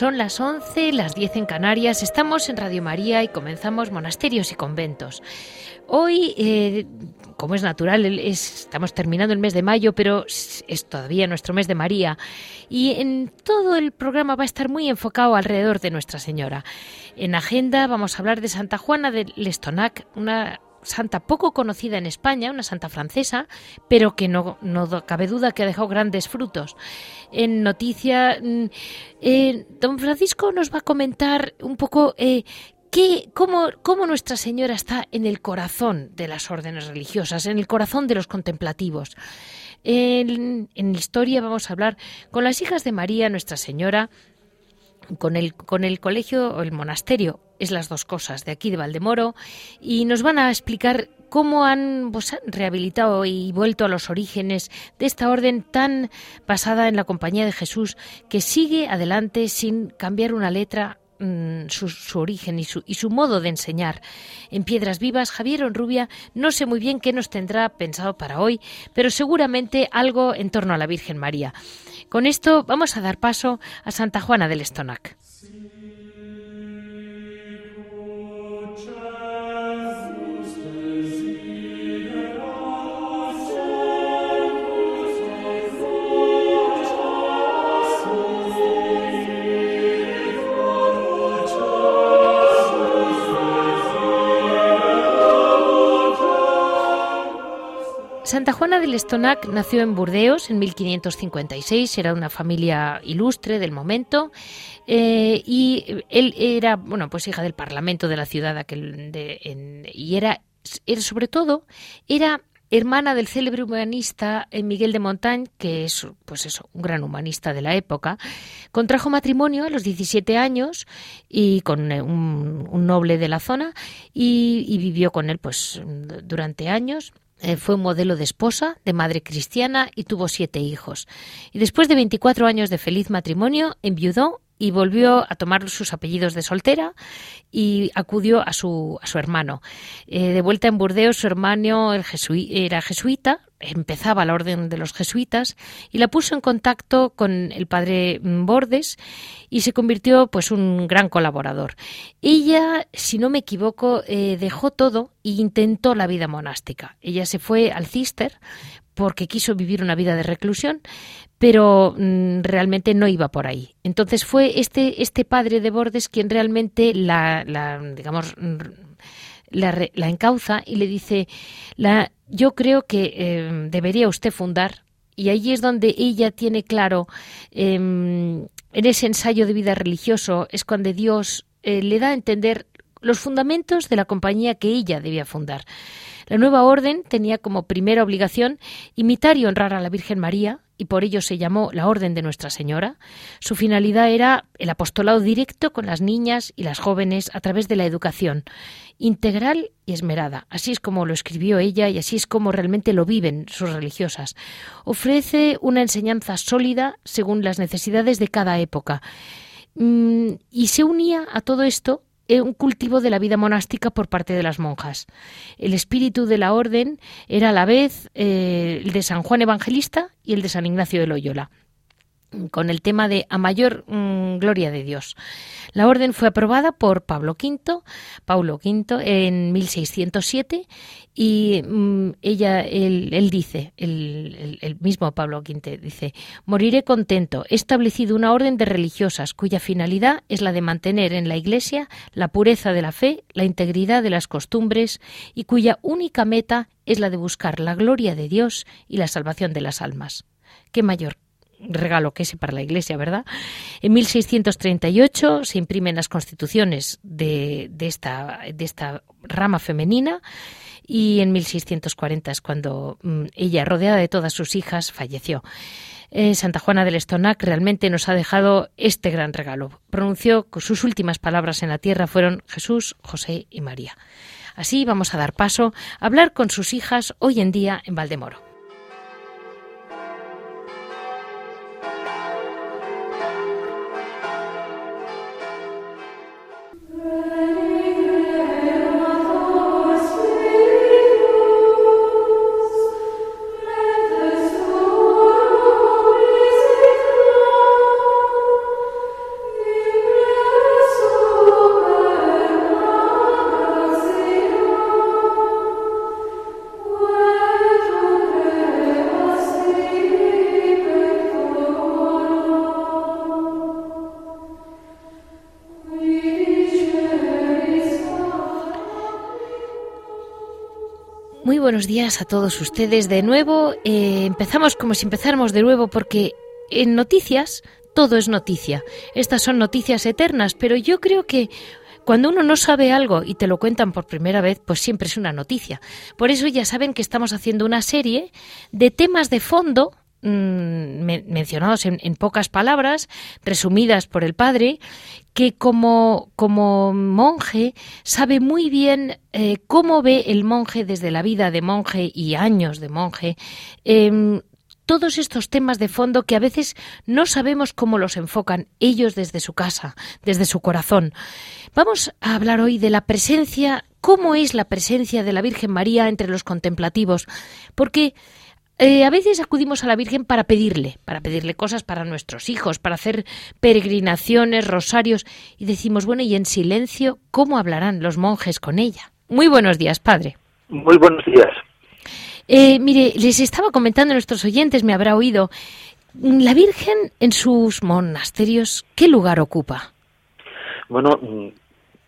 Son las 11, las 10 en Canarias, estamos en Radio María y comenzamos monasterios y conventos. Hoy, eh, como es natural, estamos terminando el mes de mayo, pero es todavía nuestro mes de María y en todo el programa va a estar muy enfocado alrededor de Nuestra Señora. En agenda vamos a hablar de Santa Juana de Lestonac, una santa poco conocida en España, una santa francesa, pero que no, no cabe duda que ha dejado grandes frutos. En noticia, mm, eh, don Francisco nos va a comentar un poco eh, qué, cómo, cómo, Nuestra Señora está en el corazón de las órdenes religiosas, en el corazón de los contemplativos. En, en historia vamos a hablar con las hijas de María, Nuestra Señora, con el, colegio o el monasterio, es las dos cosas, de aquí de Valdemoro, y nos van a explicar cómo han pues, rehabilitado y vuelto a los orígenes de esta orden tan basada en la compañía de Jesús, que sigue adelante sin cambiar una letra mm, su, origen y su, y su, modo de enseñar. En Piedras Vivas, Javier Onrubia, no sé muy bien qué nos tendrá pensado para hoy, pero seguramente algo en torno a la Virgen María. Con esto vamos a dar paso a Santa Juana del Estonac. Santa Juana del Estonac nació en Burdeos en 1556, era una familia ilustre del momento eh, y él era, bueno, pues hija del Parlamento de la ciudad aquel de, y era, sobre todo, era hermana del célebre humanista eh, Miguel de Montaigne, que es pues eso, un gran humanista de la época, contrajo matrimonio a los 17 años y con eh, un, un noble de la zona y, y vivió con él pues durante años. Eh, fue modelo de esposa, de madre cristiana y tuvo siete hijos. Y después de 24 años de feliz matrimonio, enviudó y volvió a tomar sus apellidos de soltera y acudió a su, a su hermano. Eh, de vuelta en Burdeos, su hermano era jesuita, empezaba la orden de los jesuitas y la puso en contacto con el padre Bordes y se convirtió pues un gran colaborador. Ella, si no me equivoco, eh, dejó todo e intentó la vida monástica. Ella se fue al Cister porque quiso vivir una vida de reclusión, pero mm, realmente no iba por ahí. Entonces fue este, este padre de Bordes quien realmente la, la digamos, la, encauza y le dice, la, yo creo que eh, debería usted fundar, y ahí es donde ella tiene claro, eh, en ese ensayo de vida religioso, es cuando Dios eh, le da a entender los fundamentos de la compañía que ella debía fundar. La nueva orden tenía como primera obligación imitar y honrar a la Virgen María, y por ello se llamó la Orden de Nuestra Señora. Su finalidad era el apostolado directo con las niñas y las jóvenes a través de la educación, integral y esmerada. Así es como lo escribió ella y así es como realmente lo viven sus religiosas. Ofrece una enseñanza sólida según las necesidades de cada época. Mm, y se unía a todo esto un cultivo de la vida monástica por parte de las monjas. El espíritu de la orden era a la vez eh, el de San Juan Evangelista y el de San Ignacio de Loyola. Con el tema de a mayor mm, gloria de Dios. La orden fue aprobada por Pablo V, Paulo V en 1607 y mm, ella, él, dice, el, el, mismo Pablo V dice, moriré contento. He establecido una orden de religiosas cuya finalidad es la de mantener en la Iglesia la pureza de la fe, la integridad de las costumbres y cuya única meta es la de buscar la gloria de Dios y la salvación de las almas. ¿Qué mayor regalo que ese para la Iglesia, ¿verdad? En 1638 se imprimen las constituciones de, esta, rama femenina y en 1640 es cuando mm, ella, rodeada de todas sus hijas, falleció. Eh, Santa Juana del Estonac realmente nos ha dejado este gran regalo. Pronunció sus últimas palabras en la tierra fueron Jesús, José y María. Así vamos a dar paso a hablar con sus hijas hoy en día en Valdemoro. Buenos días a todos ustedes de nuevo. Eh, empezamos como si empezáramos de nuevo porque en noticias todo es noticia. Estas son noticias eternas, pero yo creo que cuando uno no sabe algo y te lo cuentan por primera vez, pues siempre es una noticia. Por eso ya saben que estamos haciendo una serie de temas de fondo Mm, mencionados en, pocas palabras, resumidas por el padre, que como, como monje sabe muy bien eh, cómo ve el monje desde la vida de monje y años de monje. Em, todos estos temas de fondo que a veces no sabemos cómo los enfocan ellos desde su casa, desde su corazón. Vamos a hablar hoy de la presencia, cómo es la presencia de la Virgen María entre los contemplativos, porque eh, a veces acudimos a la Virgen para pedirle, para pedirle cosas para nuestros hijos, para hacer peregrinaciones, rosarios, y decimos, bueno, y en silencio, ¿cómo hablarán los monjes con ella? Muy buenos días, padre. Muy buenos días. Eh, mire, les estaba comentando a nuestros oyentes, me habrá oído, la Virgen en sus monasterios, ¿qué lugar ocupa? Bueno, mm,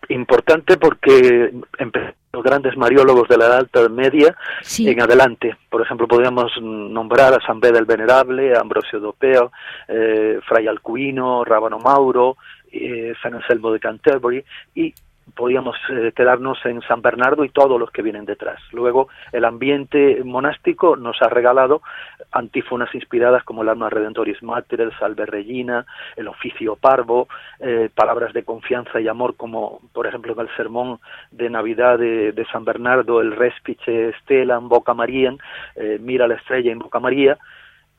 importante porque empezó los grandes mariólogos de la Edad Alta Media en adelante. Por ejemplo, podríamos nombrar a San Beda el Venerable, a Ambrosio Dopeo, eh, Fray Alcuino, Rábano Mauro, eh, San Anselmo de Canterbury y podíamos eh, quedarnos en San Bernardo y todos los que vienen detrás. Luego, el ambiente monástico nos ha regalado antífonas inspiradas como el Alma Redentoris Mater, el Salve Regina, el Oficio Parvo, eh, palabras de confianza y amor como, por ejemplo, en el sermón de Navidad de, San Bernardo, el Respice Stella en Boca María, eh, Mira la estrella en Boca María,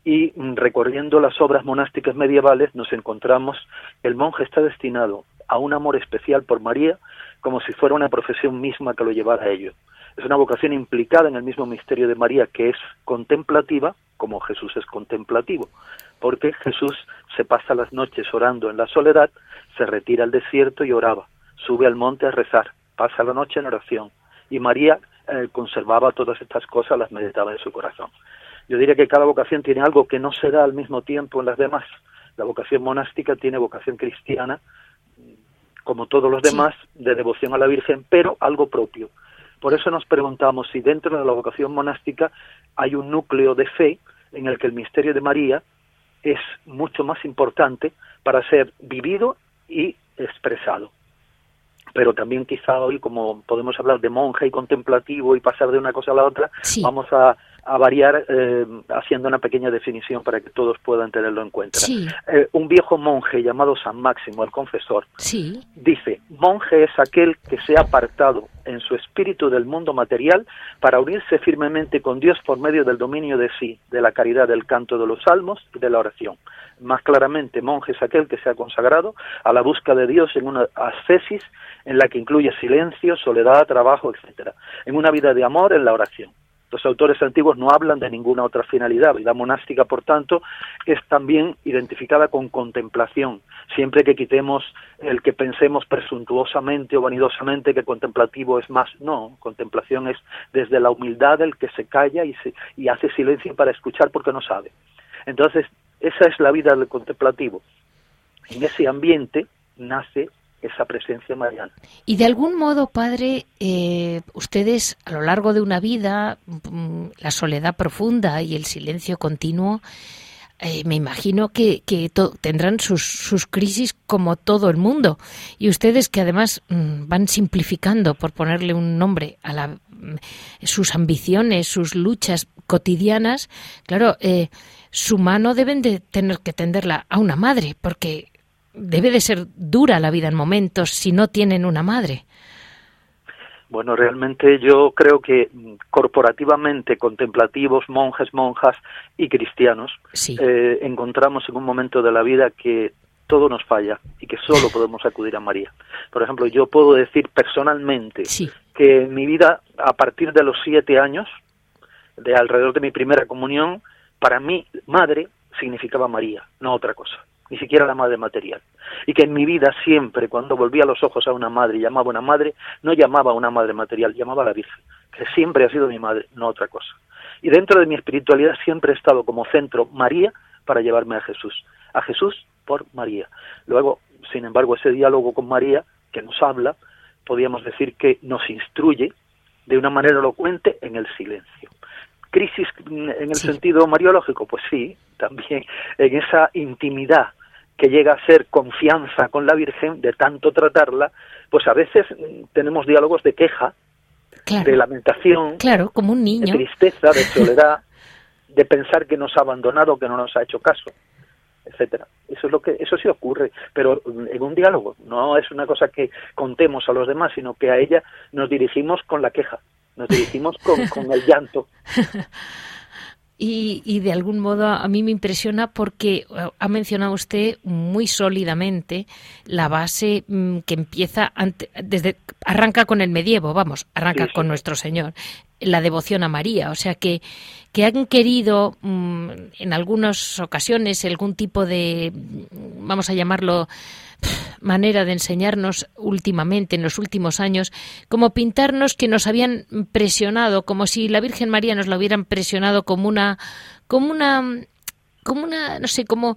y recorriendo las obras monásticas medievales nos encontramos el monje está destinado a un amor especial por María como si fuera una profesión misma que lo llevara a ello. Es una vocación implicada en el mismo misterio de María que es contemplativa, como Jesús es contemplativo, porque Jesús se pasa las noches orando en la soledad, se retira al desierto y oraba, sube al monte a rezar, pasa la noche en oración, y María eh, conservaba todas estas cosas, las meditaba en su corazón. Yo diría que cada vocación tiene algo que no se da al mismo tiempo en las demás. La vocación monástica tiene vocación cristiana, como todos los demás, de devoción a la Virgen, pero algo propio. Por eso nos preguntamos si dentro de la vocación monástica hay un núcleo de fe en el que el misterio de María es mucho más importante para ser vivido y expresado. Pero también quizá hoy, como podemos hablar de monje y contemplativo y pasar de una cosa a la otra, vamos a a variar eh, haciendo una pequeña definición para que todos puedan tenerlo en cuenta. Eh, un viejo monje llamado San Máximo, el confesor, dice, monje es aquel que se ha apartado en su espíritu del mundo material para unirse firmemente con Dios por medio del dominio de sí, de la caridad del canto de los salmos y de la oración. Más claramente, monje es aquel que se ha consagrado a la búsqueda de Dios en una ascesis en la que incluye silencio, soledad, trabajo, etcétera, en una vida de amor en la oración Los autores antiguos no hablan de ninguna otra finalidad. Vida monástica, por tanto, es también identificada con contemplación. Siempre que quitemos el que pensemos presuntuosamente o vanidosamente que contemplativo es más, no, contemplación es desde la humildad el que se calla y, se, y hace silencio para escuchar porque no sabe. Entonces, esa es la vida del contemplativo. En ese ambiente nace esa presencia mariana. Y de algún modo, padre, eh, ustedes a lo largo de una vida, mm, la soledad profunda y el silencio continuo, eh, me imagino que, tendrán sus, crisis como todo el mundo. Y ustedes que además mm, van simplificando, por ponerle un nombre, a la, mm, sus ambiciones, sus luchas cotidianas, claro, eh, su mano deben de tener que tenderla a una madre, porque debe de ser dura la vida en momentos si no tienen una madre. Bueno, realmente yo creo que corporativamente contemplativos, monjes, monjas y cristianos eh, encontramos en un momento de la vida que todo nos falla y que solo podemos acudir a María. Por ejemplo, yo puedo decir personalmente que en mi vida, a partir de los siete años, de alrededor de mi primera comunión, para mí, madre significaba María, no otra cosa ni siquiera la madre material. Y que en mi vida siempre, cuando volvía los ojos a una madre y llamaba a una madre, no llamaba a una madre material, llamaba a la Virgen, que siempre ha sido mi madre, no otra cosa. Y dentro de mi espiritualidad siempre he estado como centro María para llevarme a Jesús. A Jesús por María. Luego, sin embargo, ese diálogo con María, que nos habla, podríamos decir que nos instruye de una manera elocuente en el silencio. Crisis en el sentido mariológico, pues sí, también en esa intimidad que llega a ser confianza con la Virgen, de tanto tratarla, pues a veces tenemos diálogos de queja, de lamentación, claro, como un niño. de tristeza, de soledad, de pensar que nos ha abandonado, que no nos ha hecho caso, etcétera. Eso es lo que eso sí ocurre, pero en un diálogo no es una cosa que contemos a los demás, sino que a ella nos dirigimos con la queja nos dirigimos con, con el llanto. Y, y, de algún modo a mí me impresiona porque eh, ha mencionado usted muy sólidamente la base mm, que empieza desde arranca con el medievo, vamos, arranca con nuestro Señor, la devoción a María, o sea que que han querido mm, en algunas ocasiones algún tipo de vamos a llamarlo manera de enseñarnos últimamente, en los últimos años, como pintarnos que nos habían presionado, como si la Virgen María nos la hubieran presionado como una, como una, como una, no sé, como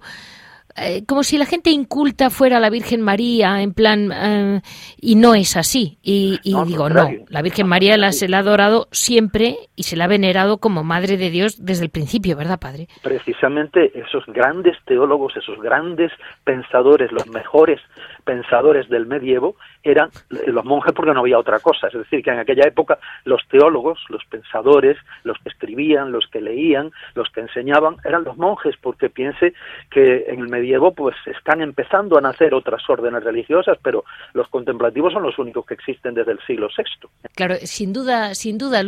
eh, como si la gente inculta fuera la Virgen María, en plan, eh, y no es así. Y, digo, no, la Virgen María la, se la ha adorado siempre y se la ha venerado como Madre de Dios desde el principio, ¿verdad, Padre? Precisamente esos grandes teólogos, esos grandes pensadores, los mejores pensadores del medievo, eran los monjes porque no había otra cosa. Es decir, que en aquella época los teólogos, los pensadores, los que escribían, los que leían, los que enseñaban, eran los monjes, porque piense que en el medievo pues están empezando a nacer otras órdenes religiosas, pero los contemplativos son los únicos que existen desde el siglo VI. Claro, sin duda, sin duda,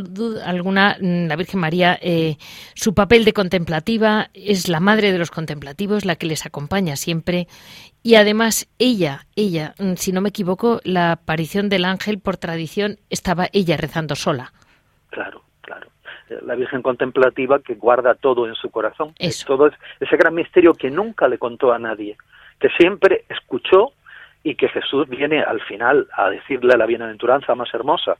alguna, mm, la Virgen María, eh, su papel de contemplativa es la madre de los contemplativos, la que les acompaña siempre y además ella, ella, mm, si no me equivoco, la aparición del ángel por tradición estaba ella rezando sola. Claro, claro. La Virgen contemplativa que guarda todo en su corazón. Eso. Todo ese gran misterio que nunca le contó a nadie, que siempre escuchó y que Jesús viene al final a decirle la bienaventuranza más hermosa.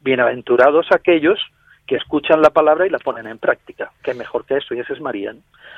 Bienaventurados aquellos que escuchan la palabra y la ponen en práctica. Qué mejor que eso, y ese es María.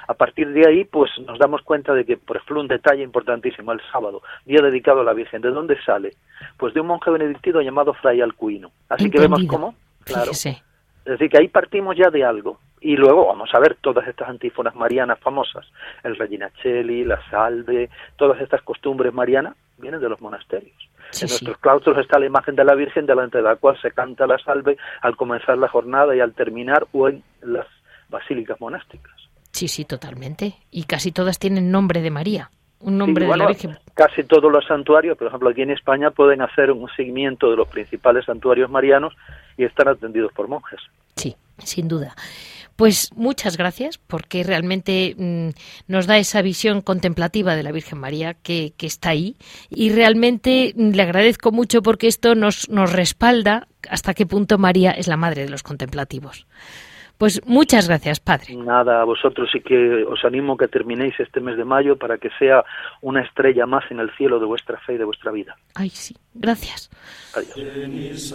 A partir de ahí, pues nos damos cuenta de que, por ejemplo, un detalle importantísimo, el sábado, día dedicado a la Virgen, ¿de dónde sale? Pues de un monje benedictino llamado Fray Alcuino. Así que vemos cómo, claro. Es decir, que ahí partimos ya de algo. Y luego vamos a ver todas estas antífonas marianas famosas. El Regina Cheli, la Salve, todas estas costumbres marianas vienen de los monasterios en nuestros claustros está la imagen de la Virgen delante de la cual se canta la salve al comenzar la jornada y al terminar o en las basílicas monásticas. Sí, sí, totalmente. Y casi todas tienen nombre de María. Un nombre de la Virgen. Casi todos los santuarios, por ejemplo, aquí en España pueden hacer un seguimiento de los principales santuarios marianos y están atendidos por monjes. Sí, sin duda. Pues muchas gracias porque realmente mm, nos da esa visión contemplativa de la Virgen María que, está ahí y realmente mm, le agradezco mucho porque esto nos, nos respalda hasta qué punto María es la madre de los contemplativos. Pues muchas gracias, Padre. Nada, a vosotros y que os animo que terminéis este mes de mayo para que sea una estrella más en el cielo de vuestra fe y de vuestra vida. Ay, sí, gracias. Adiós.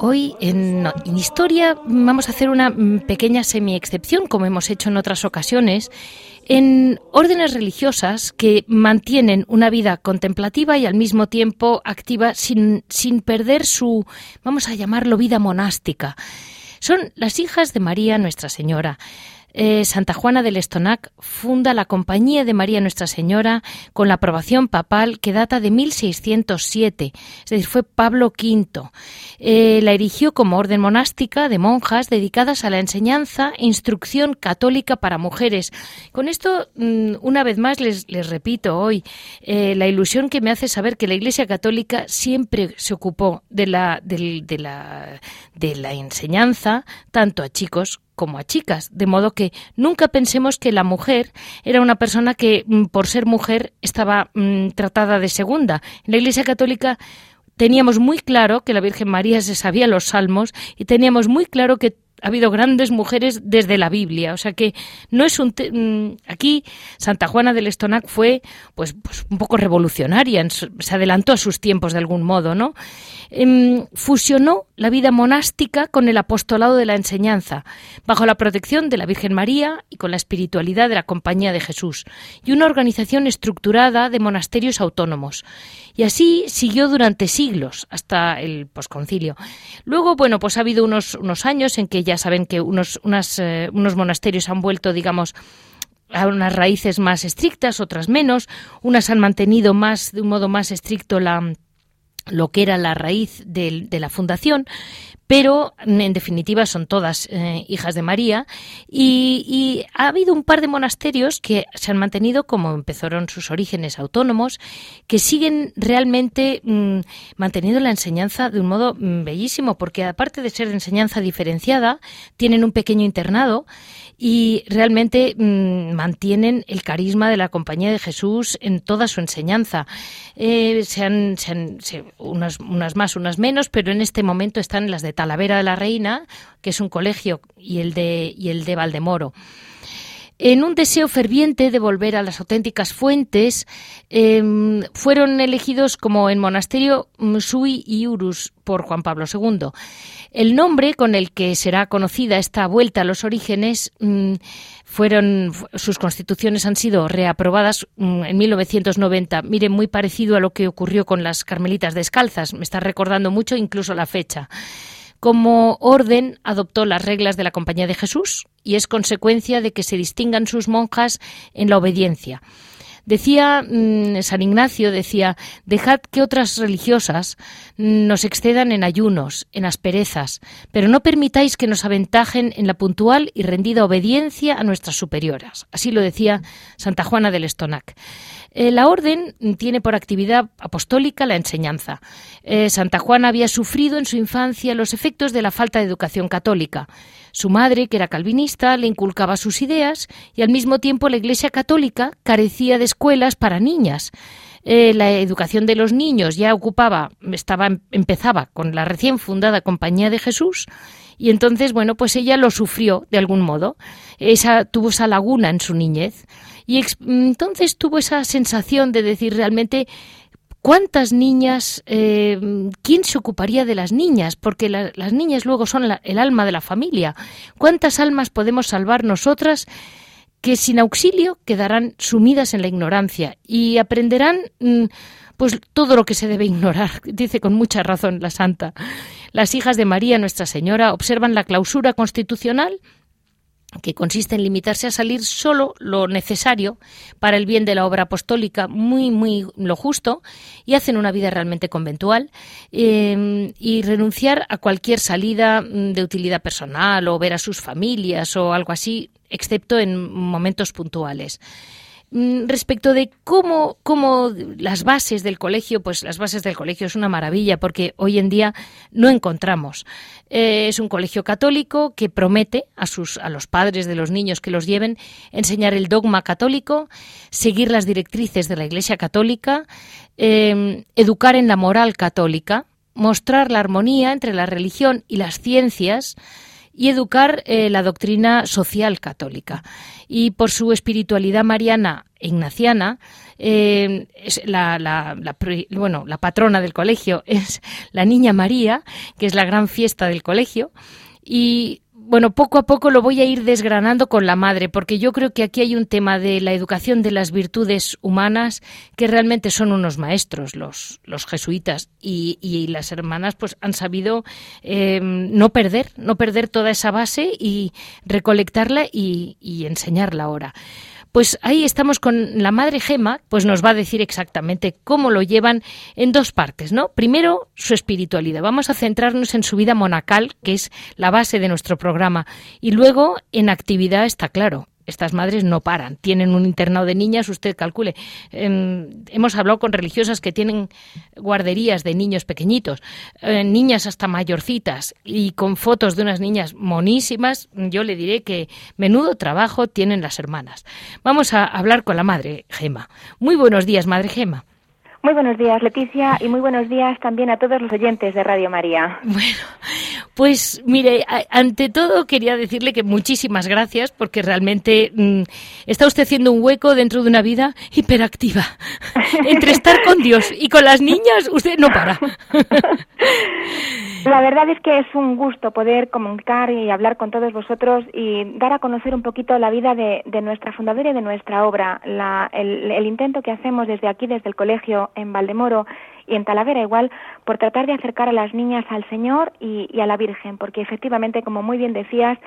Hoy en, Historia vamos a hacer una pequeña semi-excepción, como hemos hecho en otras ocasiones, en órdenes religiosas que mantienen una vida contemplativa y al mismo tiempo activa sin, sin perder su, vamos a llamarlo, vida monástica. Son las hijas de María Nuestra Señora. Eh, Santa Juana del Estonac funda la Compañía de María Nuestra Señora con la aprobación papal que data de 1607, es decir, fue Pablo V. Eh, la erigió como orden monástica de monjas dedicadas a la enseñanza e instrucción católica para mujeres. Con esto, mm, una vez más, les, repito hoy, eh, la ilusión que me hace saber que la Iglesia Católica siempre se ocupó de la, de la, de la enseñanza, tanto a chicos como a chicas, de modo que nunca pensemos que la mujer era una persona que mm, por ser mujer estaba mm, tratada de segunda. En la Iglesia Católica teníamos muy claro que la Virgen María se sabía los salmos y teníamos muy claro que ha habido grandes mujeres desde la Biblia, o sea que no es un mm, aquí Santa Juana del Estonac fue pues, pues un poco revolucionaria, se adelantó a sus tiempos de algún modo, ¿no? Em, fusionó la vida monástica con el apostolado de la enseñanza, bajo la protección de la Virgen María y con la espiritualidad de la Compañía de Jesús, y una organización estructurada de monasterios autónomos. Y así siguió durante siglos, hasta el posconcilio. Luego, bueno, pues ha habido unos, unos años en que ya saben que unos, eh, unos monasterios han vuelto, digamos, a unas raíces más estrictas, otras menos. Unas han mantenido más, de un modo más estricto, la lo que era la raíz de, la fundación, pero en definitiva son todas eh, hijas de María. Y, ha habido un par de monasterios que se han mantenido como empezaron sus orígenes autónomos, que siguen realmente mm, manteniendo la enseñanza de un modo mm, bellísimo, porque aparte de ser de enseñanza diferenciada, tienen un pequeño internado y realmente mm, mantienen el carisma de la Compañía de Jesús en toda su enseñanza. Eh, sean, unas, unas, más, unas menos, pero en este momento están las de Talavera de la Reina, que es un colegio, y el de, y el de Valdemoro. En un deseo ferviente de volver a las auténticas fuentes, em, fueron elegidos como en monasterio Sui y Urus por Juan Pablo II. El nombre con el que será conocida esta vuelta a los orígenes mm, fueron sus constituciones han sido reaprobadas mm, en 1990. Mire, muy parecido a lo que ocurrió con las Carmelitas descalzas. Me está recordando mucho incluso la fecha. Como orden adoptó las reglas de la Compañía de Jesús y es consecuencia de que se distingan sus monjas en la obediencia. Decía mm, San Ignacio, decía, dejad que otras religiosas nos excedan en ayunos, en asperezas, pero no permitáis que nos aventajen en la puntual y rendida obediencia a nuestras superioras. Así lo decía Santa Juana del Estonac. Eh, la orden tiene por actividad apostólica la enseñanza. Eh, Santa Juana había sufrido en su infancia los efectos de la falta de educación católica. Su madre, que era calvinista, le inculcaba sus ideas y al mismo tiempo la Iglesia católica carecía de escuelas para niñas. Eh, la educación de los niños ya ocupaba, estaba, empezaba con la recién fundada Compañía de Jesús y entonces, bueno, pues ella lo sufrió de algún modo. Esa, tuvo esa laguna en su niñez. Y entonces tuvo esa sensación de decir realmente ¿Cuántas niñas, eh, quién se ocuparía de las niñas? Porque las niñas luego son el alma de la familia. ¿Cuántas almas podemos salvar nosotras que sin auxilio quedarán sumidas en la ignorancia y aprenderán mm, pues todo lo que se debe ignorar, dice con mucha razón la santa. Las hijas de María Nuestra Señora observan la clausura constitucional que consiste en limitarse a salir solo lo necesario para el bien de la obra apostólica, muy, muy lo justo, y hacen una vida realmente conventual, em, y renunciar a cualquier salida mm, de utilidad personal o ver a sus familias o algo así, excepto en momentos puntuales. Mm, respecto de cómo, cómo las bases del colegio, pues las bases del colegio es una maravilla porque hoy en día no encontramos. Eh, es un colegio católico que promete a, sus, a los padres de los niños que los lleven enseñar el dogma católico, seguir las directrices de la Iglesia católica, em, educar en la moral católica, mostrar la armonía entre la religión y las ciencias, y educar eh, la doctrina social católica. Y por su espiritualidad mariana e ignaciana, eh, la, bueno, la patrona del colegio es la Niña María, que es la gran fiesta del colegio, y bueno, poco a poco lo voy a ir desgranando con la madre, porque yo creo que aquí hay un tema de la educación de las virtudes humanas que realmente son unos maestros, los, los jesuitas, y, las hermanas pues han sabido eh, no perder, no perder toda esa base y recolectarla y, y enseñarla ahora. Pues ahí estamos con la madre Gema, pues nos va a decir exactamente cómo lo llevan en dos partes, ¿no? Primero, su espiritualidad. Vamos a centrarnos en su vida monacal, que es la base de nuestro programa, y luego en actividad, está claro, estas madres no paran, tienen un internado de niñas, usted calcule. Em, hemos hablado con religiosas que tienen guarderías de niños pequeñitos, eh, niñas hasta mayorcitas y con fotos de unas niñas monísimas, yo le diré que menudo trabajo tienen las hermanas. Vamos a hablar con la madre Gema. Muy buenos días, madre Gema. Muy buenos días, Leticia, y muy buenos días también a todos los oyentes de Radio María. Bueno, pues mire, ante todo quería decirle que muchísimas gracias porque realmente mm, está usted haciendo un hueco dentro de una vida hiperactiva. Entre estar con Dios y con las niñas, usted no para. La verdad es que es un gusto poder comunicar y hablar con todos vosotros y dar a conocer un poquito la vida de, nuestra fundadora y de nuestra obra, el intento que hacemos desde aquí, desde el colegio en Valdemoro y en Talavera igual, por tratar de acercar a las niñas al Señor y, a la Virgen, porque efectivamente, como muy bien decías,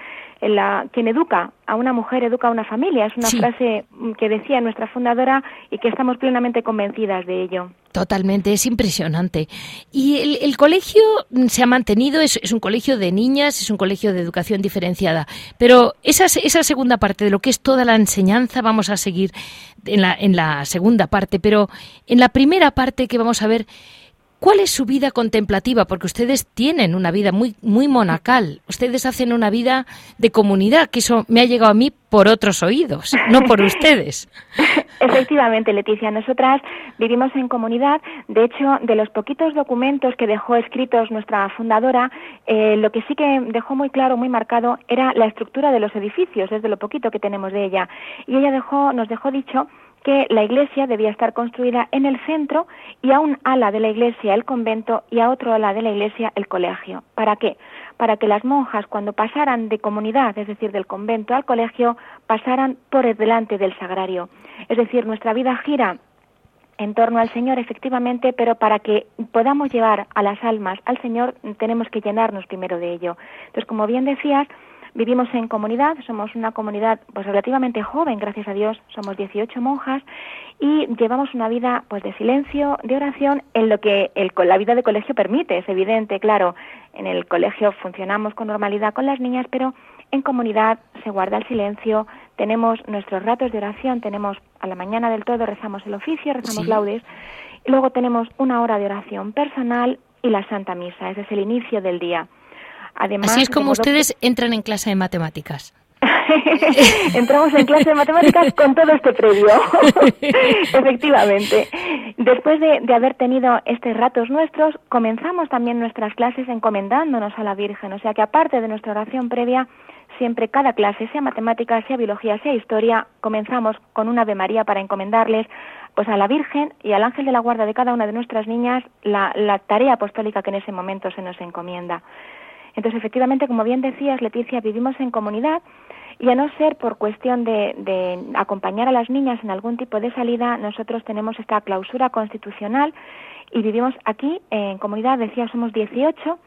la, quien educa a una mujer educa a una familia. Es una frase que decía nuestra fundadora y que estamos plenamente convencidas de ello. Totalmente, es impresionante. Y el, colegio se ha mantenido, es, un colegio de niñas, es un colegio de educación diferenciada. Pero esa, esa segunda parte de lo que es toda la enseñanza vamos a seguir en la, en la segunda parte. Pero en la primera parte que vamos a ver, ¿Cuál es su vida contemplativa? Porque ustedes tienen una vida muy, muy monacal. Ustedes hacen una vida de comunidad, que eso me ha llegado a mí por otros oídos, no por ustedes. Efectivamente, Leticia. Nosotras vivimos en comunidad. De hecho, de los poquitos documentos que dejó escritos nuestra fundadora, eh, lo que sí que dejó muy claro, muy marcado, era la estructura de los edificios, desde lo poquito que tenemos de ella. Y ella dejó, nos dejó dicho que la iglesia debía estar construida en el centro y a un ala de la iglesia el convento y a otro ala de la iglesia el colegio. ¿Para qué? Para que las monjas cuando pasaran de comunidad, es decir, del convento al colegio, pasaran por el delante del sagrario. Es decir, nuestra vida gira en torno al Señor, efectivamente, pero para que podamos llevar a las almas al Señor tenemos que llenarnos primero de ello. Entonces, como bien decías, Vivimos en comunidad, somos una comunidad pues relativamente joven, gracias a Dios, somos 18 monjas y llevamos una vida pues de silencio, de oración en lo que el, la vida de colegio permite, es evidente, claro, en el colegio funcionamos con normalidad con las niñas, pero en comunidad se guarda el silencio, tenemos nuestros ratos de oración, tenemos a la mañana del todo rezamos el oficio, rezamos laudes, y luego tenemos una hora de oración personal y la Santa Misa, ese es el inicio del día. Así es como ustedes entran en clase de matemáticas. Entramos en clase de matemáticas con todo este previo, efectivamente. Después de, de, haber tenido estos ratos nuestros, comenzamos también nuestras clases encomendándonos a la Virgen. O sea que aparte de nuestra oración previa, siempre cada clase, sea matemáticas, sea biología, sea historia, comenzamos con una Ave María para encomendarles pues a la Virgen y al ángel de la guarda de cada una de nuestras niñas la, la tarea apostólica que en ese momento se nos encomienda. Entonces, efectivamente, como bien decías, Leticia, vivimos en comunidad y a no ser por cuestión de, acompañar a las niñas en algún tipo de salida, nosotros tenemos esta clausura constitucional y vivimos aquí en comunidad, decía, somos 18.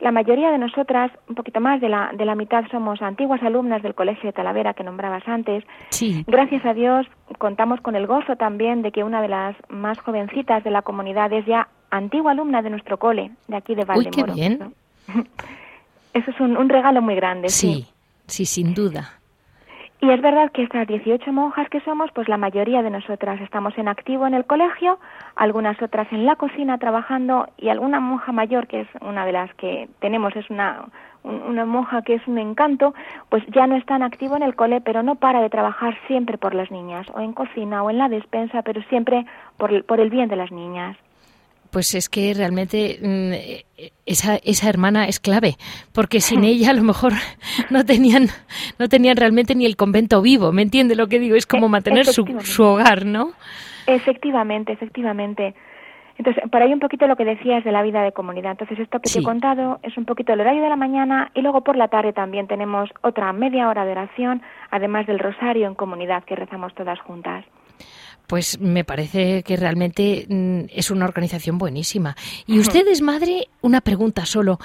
La mayoría de nosotras, un poquito más de la, de la mitad, somos antiguas alumnas del Colegio de Talavera que nombrabas antes. Sí. Gracias a Dios contamos con el gozo también de que una de las más jovencitas de la comunidad es ya antigua alumna de nuestro cole, de aquí de Valdemoro. Uy, qué bien. Eso es un, un regalo muy grande. Sí, sí, sin duda. Y es verdad que estas 18 monjas que somos, pues la mayoría de nosotras estamos en activo en el colegio, algunas otras en la cocina trabajando y alguna monja mayor, que es una de las que tenemos, es una, una monja que es un encanto, pues ya no está en activo en el cole, pero no para de trabajar siempre por las niñas, o en cocina o en la despensa, pero siempre por, por el bien de las niñas pues es que realmente mm, esa, esa hermana es clave, porque sin ella a lo mejor no tenían, no tenían realmente ni el convento vivo, ¿me entiende lo que digo? Es como e, mantener su, su hogar, ¿no? Efectivamente, efectivamente. Entonces, por ahí un poquito lo que decías de la vida de comunidad. Entonces, esto que te he contado es un poquito el horario de la mañana y luego por la tarde también tenemos otra media hora de oración, además del rosario en comunidad que rezamos todas juntas pues me parece que realmente mm, es una organización buenísima. Y ustedes, madre, una pregunta solo.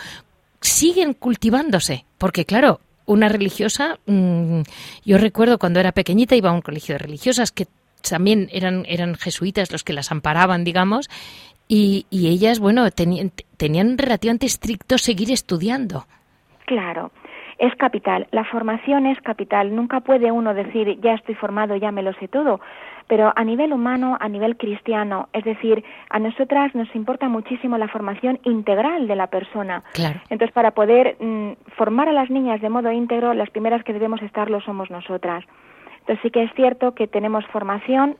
¿Siguen cultivándose? Porque claro, una religiosa, mm, yo recuerdo cuando era pequeñita iba a un colegio de religiosas que también eran, eran jesuitas los que las amparaban, digamos, y, y ellas, bueno, tenían, tenían relativamente estricto seguir estudiando. Claro es capital. La formación es capital. Nunca puede uno decir, ya estoy formado, ya me lo sé todo. Pero a nivel humano, a nivel cristiano, es decir, a nosotras nos importa muchísimo la formación integral de la persona. Claro. Entonces, para poder mm, formar a las niñas de modo íntegro, las primeras que debemos estarlo somos nosotras. Entonces, sí que es cierto que tenemos formación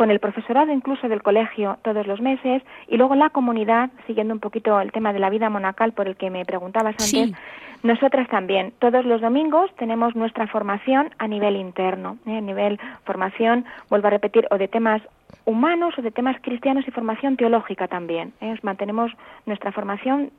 con el profesorado incluso del colegio todos los meses y luego la comunidad, siguiendo un poquito el tema de la vida monacal por el que me preguntabas antes, nosotras también, todos los domingos tenemos nuestra formación a nivel interno, ¿eh? a nivel formación, vuelvo a repetir, o de temas humanos o de temas cristianos y formación teológica también. ¿eh? Mantenemos nuestra formación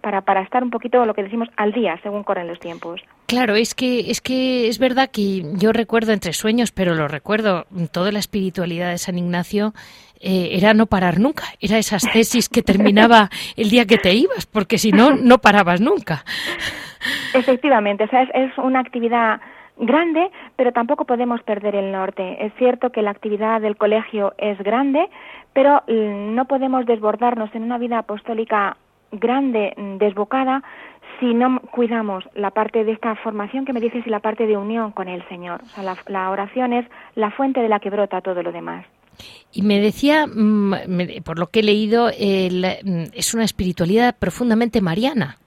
para, para estar un poquito lo que decimos al día según corren los tiempos. Claro, es que es que es verdad que yo recuerdo entre sueños, pero lo recuerdo toda la espiritualidad de San Ignacio eh, era no parar nunca, era esas tesis que terminaba el día que te ibas, porque si no no parabas nunca. Efectivamente, o sea, es, es una actividad grande, pero tampoco podemos perder el norte. Es cierto que la actividad del colegio es grande, pero mm, no podemos desbordarnos en una vida apostólica grande, mm, desbocada, si no cuidamos la parte de esta formación que me dices y la parte de unión con el Señor. O sea, la, oración es la fuente de la que brota todo lo demás. Y me decía, mm, por lo que he leído, mm, es una espiritualidad profundamente mariana.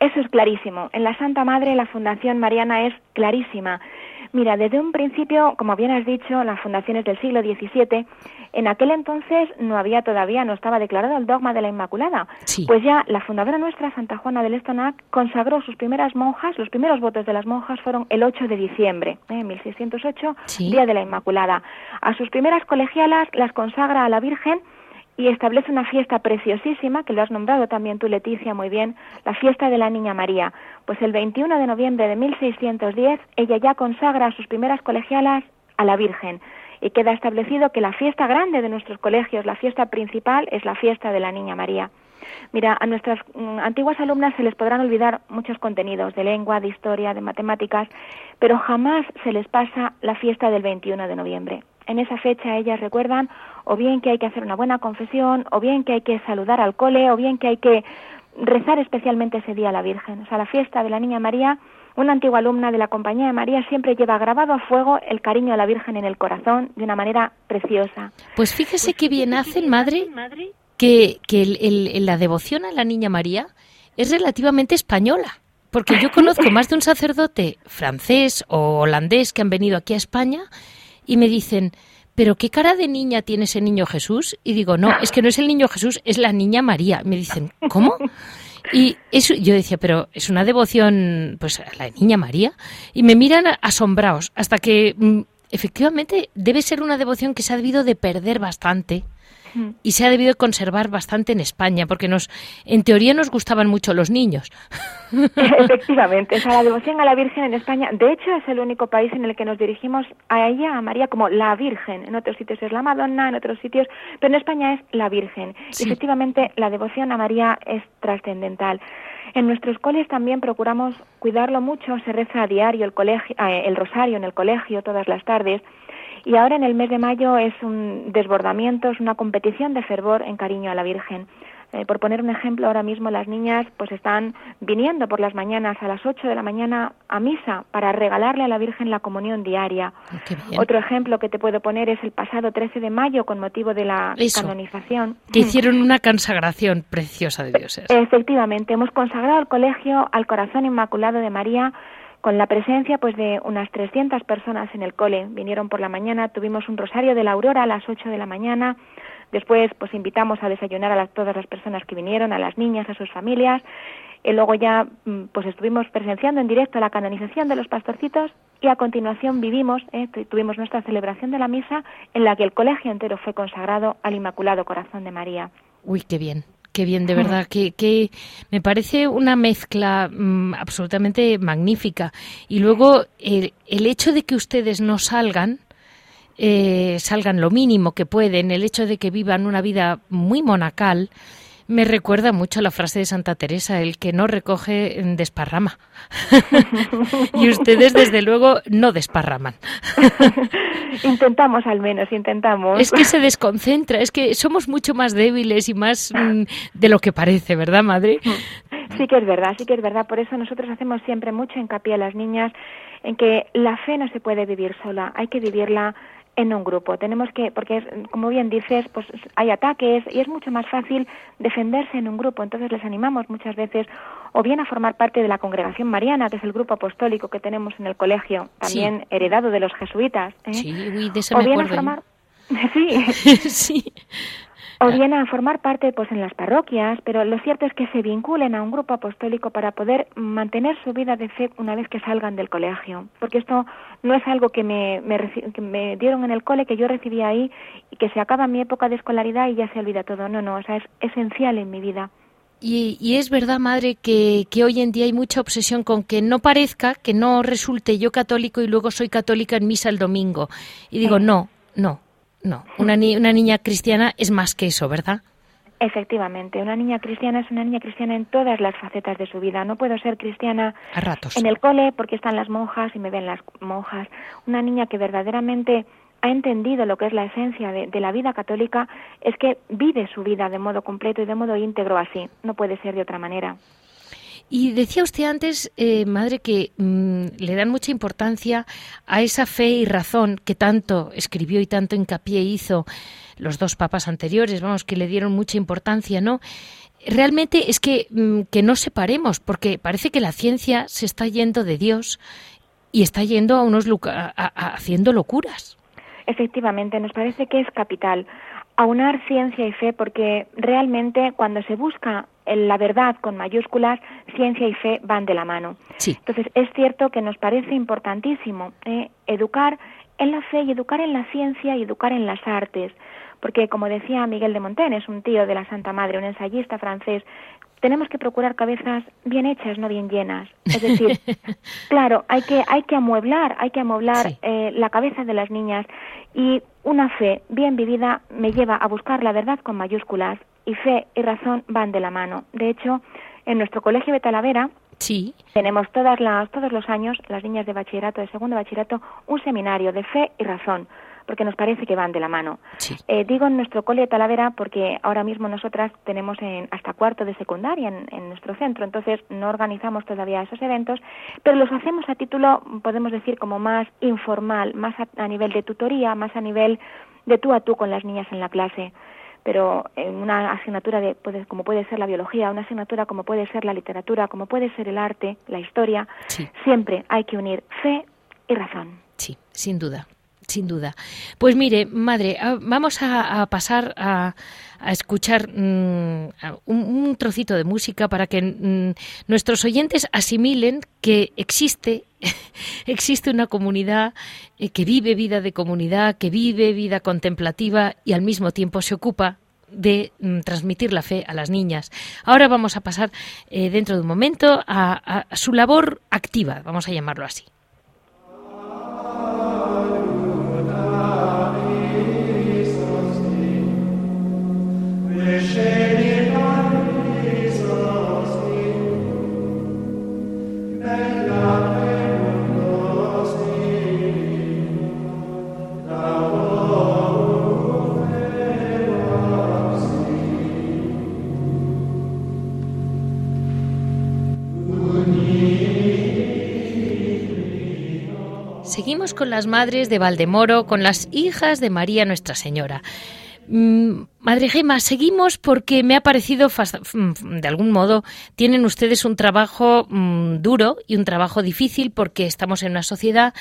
Eso es clarísimo. En la Santa Madre la Fundación Mariana es clarísima. Mira, desde un principio, como bien has dicho, las fundaciones del siglo XVII, en aquel entonces no había todavía, no estaba declarado el dogma de la Inmaculada. Pues ya la fundadora nuestra, Santa Juana del Estonac, consagró sus primeras monjas, los primeros votos de las monjas fueron el 8 de diciembre, ¿eh? en 1608, Día de la Inmaculada. A sus primeras colegialas las consagra a la Virgen y establece una fiesta preciosísima, que lo has nombrado también tú, Leticia, muy bien, la fiesta de la Niña María. Pues el 21 de noviembre de 1610 ella ya consagra a sus primeras colegialas a la Virgen y queda establecido que la fiesta grande de nuestros colegios, la fiesta principal, es la fiesta de la Niña María. Mira, a nuestras mm, antiguas alumnas se les podrán olvidar muchos contenidos de lengua, de historia, de matemáticas, pero jamás se les pasa la fiesta del 21 de noviembre. En esa fecha ellas recuerdan o bien que hay que hacer una buena confesión, o bien que hay que saludar al cole, o bien que hay que rezar especialmente ese día a la Virgen. O sea, la fiesta de la Niña María, una antigua alumna de la Compañía de María siempre lleva grabado a fuego el cariño a la Virgen en el corazón de una manera preciosa. Pues fíjese qué bien hacen, madre, que, que la devoción a la Niña María es relativamente española. Porque yo conozco más de un sacerdote francés o holandés que han venido aquí a España y me dicen, pero ¿qué cara de niña tiene ese niño Jesús? Y digo, no, es que no es el niño Jesús, es la niña María. Me dicen, ¿cómo? Y eso, yo decía, pero es una devoción pues a la niña María. Y me miran asombrados, hasta que mm, efectivamente debe ser una devoción que se ha debido de perder bastante y se ha debido conservar bastante en España, porque nos, en teoría nos gustaban mucho los niños. Efectivamente, o la devoción a la Virgen en España, de hecho es el único país en el que nos dirigimos a ella, a María, como la Virgen. En otros sitios es la Madonna, en otros sitios, pero en España es la Virgen. Efectivamente, la devoción a María es trascendental. En nuestros coles también procuramos cuidarlo mucho, se reza a diario el, colegio, eh, el rosario en el colegio todas las tardes y ahora en el mes de mayo es un desbordamiento, es una competición de fervor en cariño a la Virgen. Eh, por poner un ejemplo, ahora mismo las niñas pues están viniendo por las mañanas a las 8 de la mañana a misa para regalarle a la Virgen la comunión diaria. Ah, Otro ejemplo que te puedo poner es el pasado 13 de mayo con motivo de la canonización. Que hicieron una consagración preciosa de dioses. Efectivamente, hemos consagrado el colegio al corazón inmaculado de María con la presencia pues de unas 300 personas en el cole. Vinieron por la mañana, tuvimos un rosario de la aurora a las 8 de la mañana, Después, pues invitamos a desayunar a todas las personas que vinieron, a las niñas, a sus familias. Y luego ya, mm, pues estuvimos presenciando en directo la canonización de los pastorcitos y a continuación vivimos, eh, tuvimos nuestra celebración de la misa en la que el colegio entero fue consagrado al Inmaculado Corazón de María. Uy, qué bien. Qué bien, de verdad, que, que me parece una mezcla mm, absolutamente magnífica. Y luego el, el hecho de que ustedes no salgan, eh, salgan lo mínimo que pueden, el hecho de que vivan una vida muy monacal, me recuerda mucho la frase de Santa Teresa, el que no recoge desparrama. y ustedes, desde luego, no desparraman. intentamos al menos, intentamos. Es que se desconcentra, es que somos mucho más débiles y más mm, de lo que parece, ¿verdad, madre? Sí que es verdad, sí que es verdad. Por eso nosotros hacemos siempre mucho hincapié a las niñas en que la fe no se puede vivir sola, hay que vivirla en un grupo. Tenemos que, porque como bien dices, pues hay ataques y es mucho más fácil defenderse en un grupo. Entonces les animamos muchas veces o bien a formar parte de la congregación mariana, que es el grupo apostólico que tenemos en el colegio, también heredado de los jesuitas. ¿eh? Sí, de o bien a formar, sí. sí o bien a formar parte pues en las parroquias, pero lo cierto es que se vinculen a un grupo apostólico para poder mantener su vida de fe una vez que salgan del colegio, porque esto no es algo que me, me, dieron en el cole, que yo recibí ahí y que se acaba mi época de escolaridad y ya se olvida todo, no, no, o sea, es esencial en mi vida. Y, y, es verdad, madre, que, que, hoy en día hay mucha obsesión con que no parezca, que no resulte yo católico y luego soy católica en misa el domingo. Y digo, no, no, no, una, una niña cristiana es más que eso, ¿verdad? Efectivamente, una niña cristiana es una niña cristiana en todas las facetas de su vida. No puedo ser cristiana A ratos. en el cole porque están las monjas y me ven las monjas. Una niña que verdaderamente ha entendido lo que es la esencia de, la vida católica es que vive su vida de modo completo y de modo íntegro así. No puede ser de otra manera. Y decía usted antes, eh, madre, que mm, le dan mucha importancia a esa fe y razón que tanto escribió y tanto hincapié hizo los dos papas anteriores, vamos, que le dieron mucha importancia, ¿no? Realmente es que, mm, que no separemos, porque parece que la ciencia se está yendo de Dios y está yendo a unos haciendo locuras. Efectivamente, nos parece que es capital aunar ciencia y fe porque realmente cuando se busca la verdad con mayúsculas, ciencia y fe van de la mano. Entonces es cierto que nos parece importantísimo eh, educar en la fe y educar en la ciencia y educar en las artes, porque como decía Miguel de Montaigne, es un tío de la Santa Madre, un ensayista francés, tenemos que procurar cabezas bien hechas, no bien llenas. Es decir, claro, hay que, hay que amueblar, hay que amueblar eh, la cabeza de las niñas y una fe bien vivida me lleva a buscar la verdad con mayúsculas y fe y razón van de la mano. De hecho, en nuestro colegio de Talavera sí. tenemos todas las, todos los años, las niñas de bachillerato, de segundo bachillerato, un seminario de fe y razón porque nos parece que van de la mano. Eh, digo en nuestro cole de Talavera porque ahora mismo nosotras tenemos en, hasta cuarto de secundaria en, nuestro centro, entonces no organizamos todavía esos eventos, pero los hacemos a título, podemos decir, como más informal, más a, nivel de tutoría, más a nivel de tú a tú con las niñas en la clase pero en una asignatura de, como puede ser la biología, una asignatura como puede ser la literatura, como puede ser el arte, la historia, siempre hay que unir fe y razón. Sí, sin duda. Sin duda. Pues mire, madre, ah, vamos a, pasar a, escuchar mm, un, trocito de música para que mm, nuestros oyentes asimilen que existe, existe una comunidad eh, que vive vida de comunidad, que vive vida contemplativa y al mismo tiempo se ocupa de mm, transmitir la fe a las niñas. Ahora vamos a pasar eh, dentro de un momento a su labor activa, vamos a llamarlo así. Seguimos con las madres de Valdemoro, con las hijas de María Nuestra Señora. Mm, Madre Gema, seguimos porque me ha parecido, mm, de algún modo, tienen ustedes un trabajo mm, duro y un trabajo difícil porque estamos en una sociedad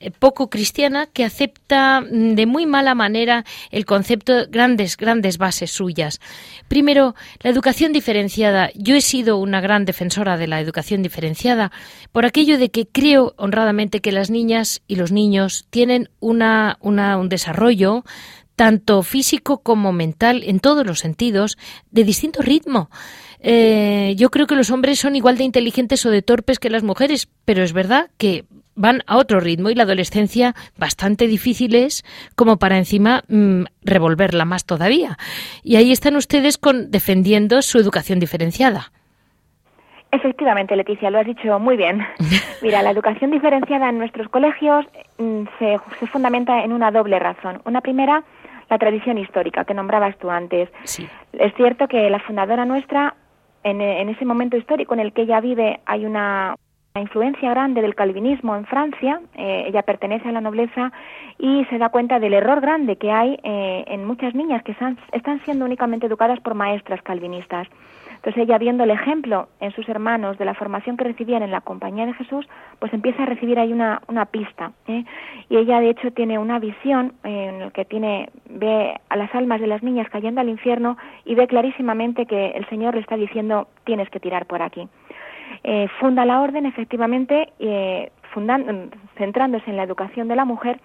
eh, poco cristiana que acepta de muy mala manera el concepto de grandes, grandes bases suyas. Primero, la educación diferenciada. Yo he sido una gran defensora de la educación diferenciada por aquello de que creo honradamente que las niñas y los niños tienen una, un desarrollo tanto físico como mental, en todos los sentidos, de distinto ritmo. Eh, yo creo que los hombres son igual de inteligentes o de torpes que las mujeres, pero es verdad que van a otro ritmo y la adolescencia bastante difícil es como para encima mm, revolverla más todavía. Y ahí están ustedes con, defendiendo su educación diferenciada. Efectivamente, Leticia, lo has dicho muy bien. Mira, la educación diferenciada en nuestros colegios mm, se, se, fundamenta en una doble razón. Una primera, la tradición histórica que nombrabas tú antes. Es cierto que la fundadora nuestra, en, en ese momento histórico en el que ella vive, hay una, influencia grande del calvinismo en Francia, eh, ella pertenece a la nobleza y se da cuenta del error grande que hay eh, en muchas niñas que están, están siendo únicamente educadas por maestras calvinistas. Entonces ella viendo el ejemplo en sus hermanos de la formación que recibían en la compañía de Jesús, pues empieza a recibir ahí una, una pista. ¿eh? Y ella de hecho tiene una visión en la que tiene, ve a las almas de las niñas cayendo al infierno y ve clarísimamente que el Señor le está diciendo tienes que tirar por aquí. Eh, funda la orden, efectivamente, eh, centrándose en la educación de la mujer.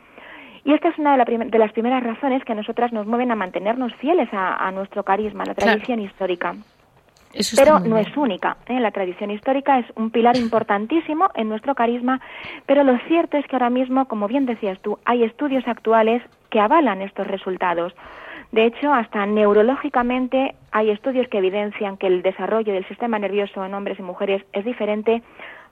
Y esta es una de, las primeras razones que a nosotras nos mueven a mantenernos fieles a, nuestro carisma, a la tradición histórica. Pero no es única. ¿eh? La tradición histórica es un pilar importantísimo en nuestro carisma, pero lo cierto es que ahora mismo, como bien decías tú, hay estudios actuales que avalan estos resultados. De hecho, hasta neurológicamente hay estudios que evidencian que el desarrollo del sistema nervioso en hombres y mujeres es diferente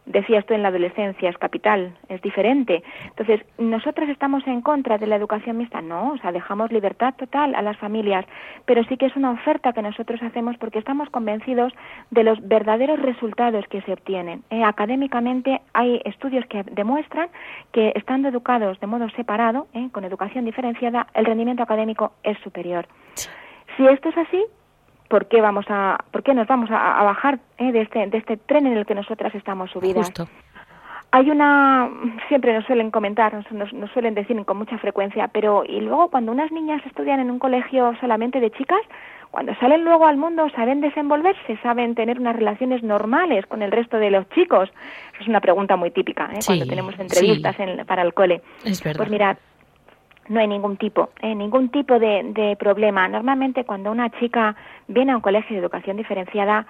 decías tú en la adolescencia, es capital, es diferente. Entonces, ¿nosotras estamos en contra de la educación mixta? No, o sea, dejamos libertad total a las familias, pero sí que es una oferta que nosotros hacemos porque estamos convencidos de los verdaderos resultados que se obtienen. Eh, académicamente hay estudios que demuestran que estando educados de modo separado, eh, con educación diferenciada, el rendimiento académico es superior. Si esto es así, por qué vamos a, por qué nos vamos a, bajar eh, de este de este tren en el que nosotras estamos subidas. Hay una, siempre nos suelen comentar, nos, nos, suelen decir con mucha frecuencia, pero y luego cuando unas niñas estudian en un colegio solamente de chicas, cuando salen luego al mundo saben desenvolverse, saben tener unas relaciones normales con el resto de los chicos. Es una pregunta muy típica ¿eh? cuando tenemos entrevistas para el cole. Es verdad. Pues mirad, no hay ningún tipo, eh, ningún tipo de, de, problema. Normalmente cuando una chica viene a un colegio de educación diferenciada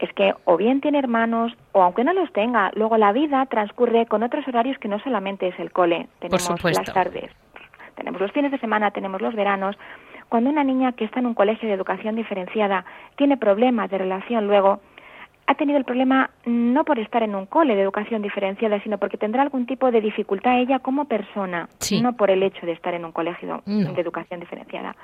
es que o bien tiene hermanos o aunque no los tenga, luego la vida transcurre con otros horarios que no solamente es el cole. Tenemos las tardes, tenemos los fines de semana, tenemos los veranos. Cuando una niña que está en un colegio de educación diferenciada tiene problemas de relación luego, ha tenido el problema no por estar en un cole de educación diferenciada, sino porque tendrá algún tipo de dificultad ella como persona, no por el hecho de estar en un colegio de educación diferenciada.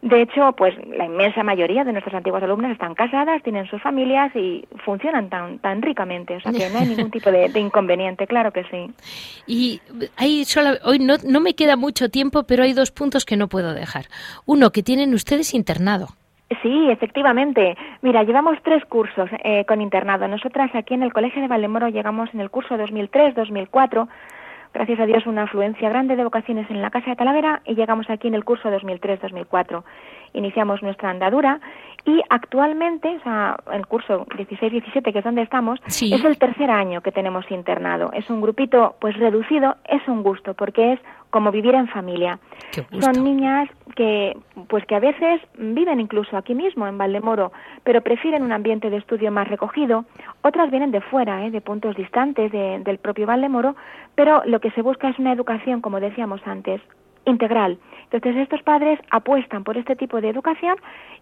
De hecho, pues la inmensa mayoría de nuestros antiguos alumnos están casadas, tienen sus familias y funcionan tan tan ricamente, o sea que no hay ningún tipo de, inconveniente, claro que sí. Y hay solo, hoy no, no me queda mucho tiempo, pero hay dos puntos que no puedo dejar. Uno, que tienen ustedes internado. Sí, efectivamente. Mira, llevamos tres cursos eh, con internado. Nosotras aquí en el Colegio de Valdemoro llegamos en el curso 2003-2004 gracias a Dios, una afluencia grande de vocaciones en la Casa de Talavera y llegamos aquí en el curso 2003-2004. Iniciamos nuestra andadura y actualmente, o sea, el curso 16-17, que es donde estamos, es el tercer año que tenemos internado. Es un grupito pues reducido, es un gusto, porque es como vivir en familia. Son niñas que pues que a veces viven incluso aquí mismo en Valdemoro, pero prefieren un ambiente de estudio más recogido. Otras vienen de fuera, ¿eh? de puntos distantes del propio Valdemoro, pero lo que se busca es una educación, como decíamos antes, integral. Entonces estos padres apuestan por este tipo de educación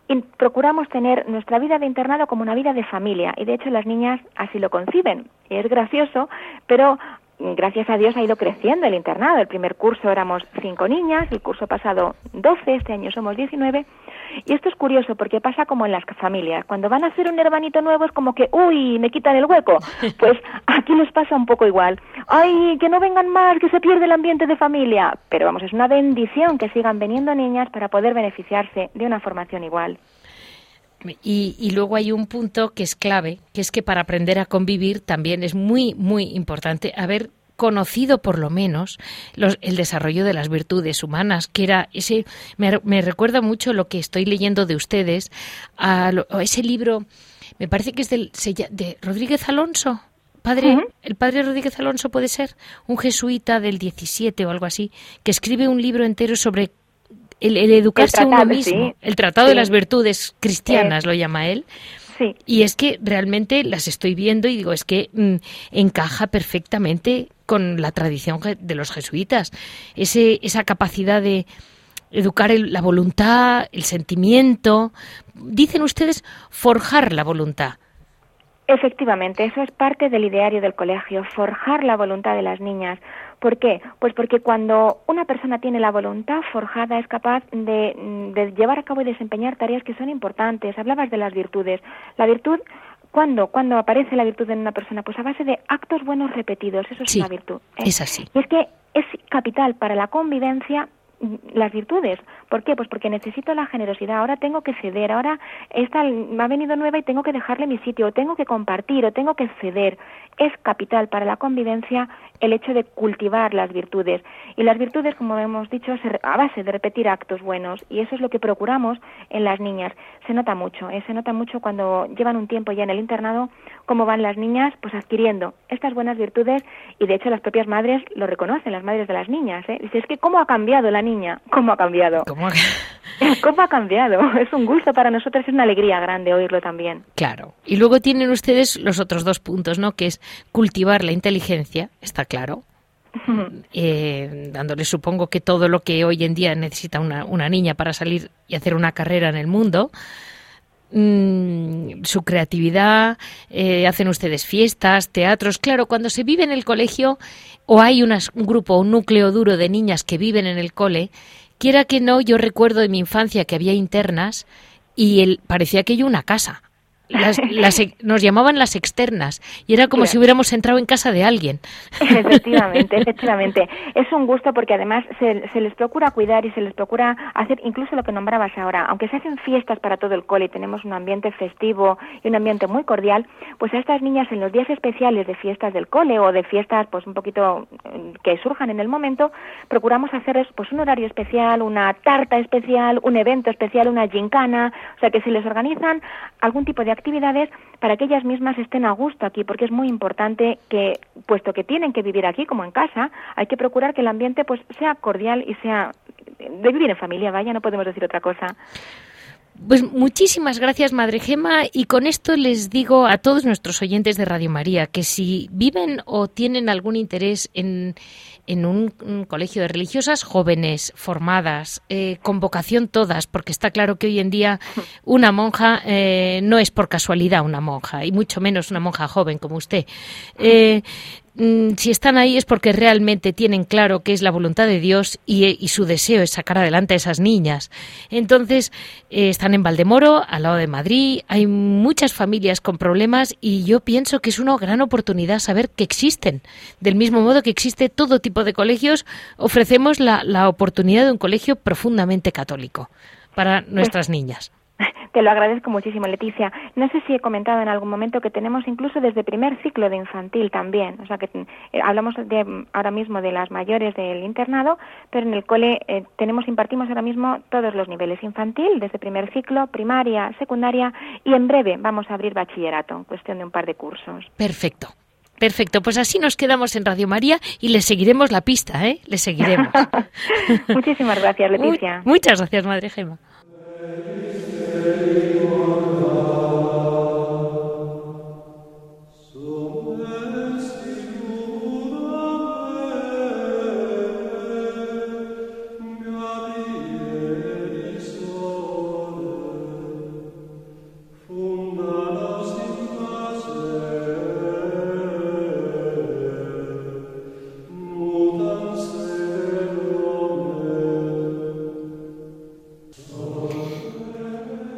y procuramos tener nuestra vida de internado como una vida de familia y de hecho las niñas así lo conciben. Es gracioso, pero gracias a Dios ha ido creciendo el internado. El primer curso éramos cinco niñas, el curso pasado doce, este año somos diecinueve, Y esto es curioso porque pasa como en las familias. Cuando van a hacer un hermanito nuevo es como que, uy, me quitan el hueco. Pues aquí les pasa un poco igual. Ay, que no vengan más, que se pierde el ambiente de familia. Pero vamos, es una bendición que sigan viniendo niñas para poder beneficiarse de una formación igual. Y, luego hay un punto que es clave, que es que para aprender a convivir también es muy, muy importante haber conocido por lo menos el desarrollo de las virtudes humanas, que era ese, me, recuerda mucho lo que estoy leyendo de ustedes, a, ese libro, me parece que es del, de Rodríguez Alonso, padre, el padre Rodríguez Alonso puede ser un jesuita del 17 o algo así, que escribe un libro entero sobre el, educarse a uno mismo, el tratado de las virtudes cristianas lo llama él. Y es que realmente las estoy viendo y digo, es que mm, encaja perfectamente con la tradición de los jesuitas. Ese, esa capacidad de educar la voluntad, el sentimiento. Dicen ustedes forjar la voluntad. Efectivamente, eso es parte del ideario del colegio, forjar la voluntad de las niñas. ¿Por qué? Pues porque cuando una persona tiene la voluntad forjada es capaz de, llevar a cabo y desempeñar tareas que son importantes. Hablabas de las virtudes. La virtud ¿Cuándo? ¿Cuándo aparece la virtud en una persona? Pues a base de actos buenos repetidos. Eso es una virtud. ¿eh? Es así. Y es que es capital para la convivencia las virtudes. ¿Por qué? Pues porque necesito la generosidad. Ahora tengo que ceder. Ahora esta me ha venido nueva y tengo que dejarle mi sitio. O tengo que compartir. O tengo que ceder. Es capital para la convivencia el hecho de cultivar las virtudes. Y las virtudes, como hemos dicho, a base de repetir actos buenos. Y eso es lo que procuramos en las niñas. Se nota mucho. ¿eh? Se nota mucho cuando llevan un tiempo ya en el internado cómo van las niñas pues adquiriendo estas buenas virtudes. Y de hecho las propias madres lo reconocen, las madres de las niñas. ¿eh? Dice, es que cómo ha cambiado la niña, cómo ha cambiado. ¿Cómo ha... cambiado? Es un gusto para nosotros, es una alegría grande oírlo también. Claro. Y luego tienen ustedes los otros dos puntos, ¿no? Que es cultivar la inteligencia, está claro. Eh, dándole supongo que todo lo que hoy en día necesita una, una niña para salir y hacer una carrera en el mundo, mm, su creatividad, eh, hacen ustedes fiestas, teatros. Claro, cuando se vive en el colegio o hay un grupo, un núcleo duro de niñas que viven en el cole, quiera que no, yo recuerdo de mi infancia que había internas y él parecía aquello una casa. Las, nos llamaban las externas y era como si hubiéramos entrado en casa de alguien. Efectivamente, efectivamente. Es un gusto porque además se, se, les procura cuidar y se les procura hacer incluso lo que nombrabas ahora. Aunque se hacen fiestas para todo el cole y tenemos un ambiente festivo y un ambiente muy cordial, pues a estas niñas en los días especiales de fiestas del cole o de fiestas pues un poquito mm, que surjan en el momento, procuramos hacerles pues un horario especial, una tarta especial, un evento especial, una gincana, o sea que si les organizan algún tipo de actividades para que ellas mismas estén a gusto aquí, porque es muy importante que, puesto que tienen que vivir aquí como en casa, hay que procurar que el ambiente pues sea cordial y sea de vivir en familia, vaya, no podemos decir otra cosa. Pues muchísimas gracias, Madre Gema, y con esto les digo a todos nuestros oyentes de Radio María que si viven o tienen algún interés en, en un, colegio de religiosas jóvenes, formadas, eh, con vocación todas, porque está claro que hoy en día una monja eh, no es por casualidad una monja, y mucho menos una monja joven como usted. Eh, si están ahí es porque realmente tienen claro que es la voluntad de Dios y, su deseo es sacar adelante a esas niñas. Entonces, eh, están en Valdemoro, al lado de Madrid, hay muchas familias con problemas y yo pienso que es una gran oportunidad saber que existen. Del mismo modo que existe todo tipo de colegios, ofrecemos la, la oportunidad de un colegio profundamente católico para pues nuestras niñas. Te lo agradezco muchísimo, Leticia. No sé si he comentado en algún momento que tenemos incluso desde primer ciclo de infantil también. O sea, que eh, hablamos de, ahora mismo de las mayores del internado, pero en el cole eh, tenemos, impartimos ahora mismo todos los niveles infantil, desde primer ciclo, primaria, secundaria y en breve vamos a abrir bachillerato, en cuestión de un par de cursos. Perfecto. Perfecto, pues así nos quedamos en Radio María y le seguiremos la pista, ¿eh? Le seguiremos. Muchísimas gracias, Leticia. muchas gracias, Madre Gema. Deus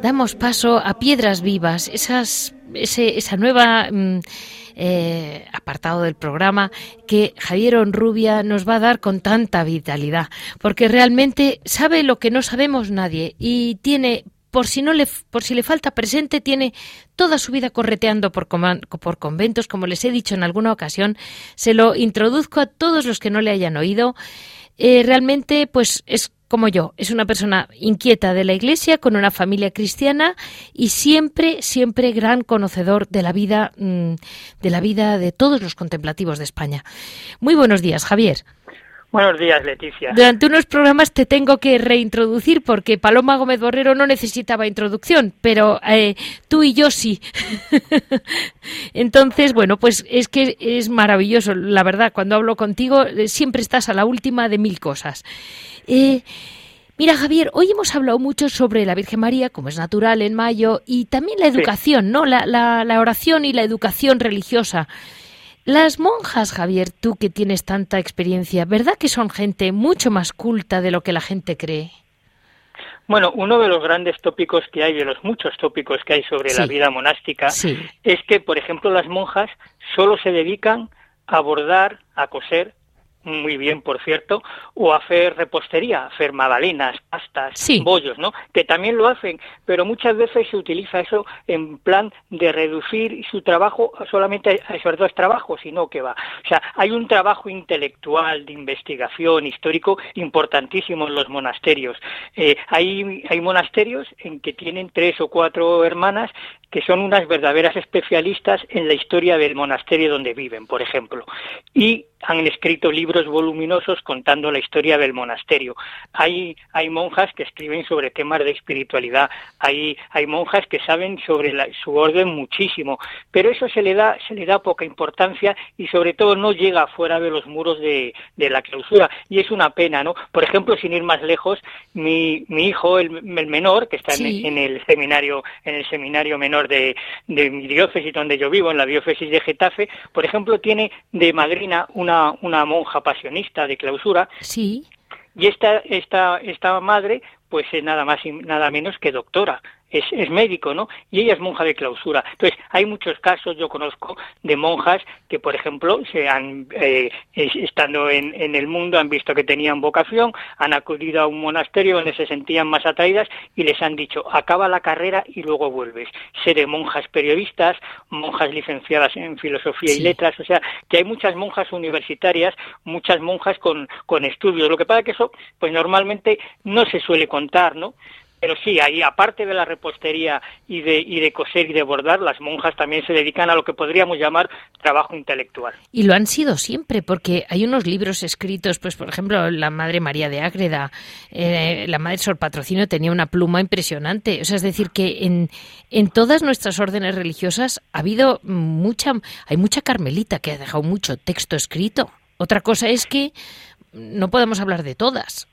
damos paso a piedras vivas, esas, esa nueva mm, eh, apartado del programa que Javier Onrubia nos va a dar con tanta vitalidad, porque realmente sabe lo que no sabemos nadie y tiene por si no le por si le falta presente tiene toda su vida correteando por, por conventos como les he dicho en alguna ocasión. Se lo introduzco a todos los que no le hayan oído. Eh, realmente pues es como yo, es una persona inquieta de la Iglesia, con una familia cristiana y siempre, siempre gran conocedor de la vida, mm, de la vida de todos los contemplativos de España. Muy buenos días, Javier. Buenos días, Leticia. Durante unos programas te tengo que reintroducir porque Paloma Gómez Borrero no necesitaba introducción, pero eh, tú y yo sí. Entonces, bueno, pues es que es maravilloso, la verdad, cuando hablo contigo eh, siempre estás a la última de mil cosas. Eh, mira, Javier, hoy hemos hablado mucho sobre la Virgen María, como es natural en mayo, y también la educación, ¿no? La, la, la oración y la educación religiosa. Las monjas, Javier, tú que tienes tanta experiencia, ¿verdad que son gente mucho más culta de lo que la gente cree? Bueno, uno de los grandes tópicos que hay, de los muchos tópicos que hay sobre la vida monástica, es que, por ejemplo, las monjas solo se dedican a bordar, a coser muy bien, por cierto, o hacer repostería, hacer magdalenas, pastas, bollos, ¿no? Que también lo hacen, pero muchas veces se utiliza eso en plan de reducir su trabajo solamente a esos dos trabajos, sino que va. O sea, hay un trabajo intelectual, de investigación, histórico, importantísimo en los monasterios. Eh, hay, hay monasterios en que tienen tres o cuatro hermanas que son unas verdaderas especialistas en la historia del monasterio donde viven, por ejemplo. Y han escrito libros voluminosos contando la historia del monasterio. Hay, hay monjas que escriben sobre temas de espiritualidad, hay, hay monjas que saben sobre su orden muchísimo, pero eso se le, da, se le da poca importancia y sobre todo no llega fuera de los muros de, de la clausura. Y es una pena, ¿no? Por ejemplo, sin ir más lejos, mi, mi hijo, el, menor, que está en, el seminario, en el seminario menor de, de mi diócesis donde yo vivo, en la diócesis de Getafe, por ejemplo, tiene de madrina una una, monja pasionista de clausura. Sí. Y esta, esta, esta madre, pues es nada más y nada menos que doctora es, es, médico, ¿no? Y ella es monja de clausura. Entonces, hay muchos casos, yo conozco, de monjas que, por ejemplo, se han, eh, estando en, en, el mundo, han visto que tenían vocación, han acudido a un monasterio donde se sentían más atraídas y les han dicho, acaba la carrera y luego vuelves. Seré monjas periodistas, monjas licenciadas en filosofía y letras, o sea, que hay muchas monjas universitarias, muchas monjas con, con estudios. Lo que pasa es que eso, pues normalmente no se suele contar, ¿no? Pero sí, ahí aparte de la repostería y de, y de coser y de bordar, las monjas también se dedican a lo que podríamos llamar trabajo intelectual. Y lo han sido siempre, porque hay unos libros escritos, pues por ejemplo, la Madre María de Ágreda, eh, la Madre Sor Patrocino tenía una pluma impresionante. O sea, es decir, que en, en todas nuestras órdenes religiosas ha habido mucha, hay mucha carmelita que ha dejado mucho texto escrito. Otra cosa es que no podemos hablar de todas.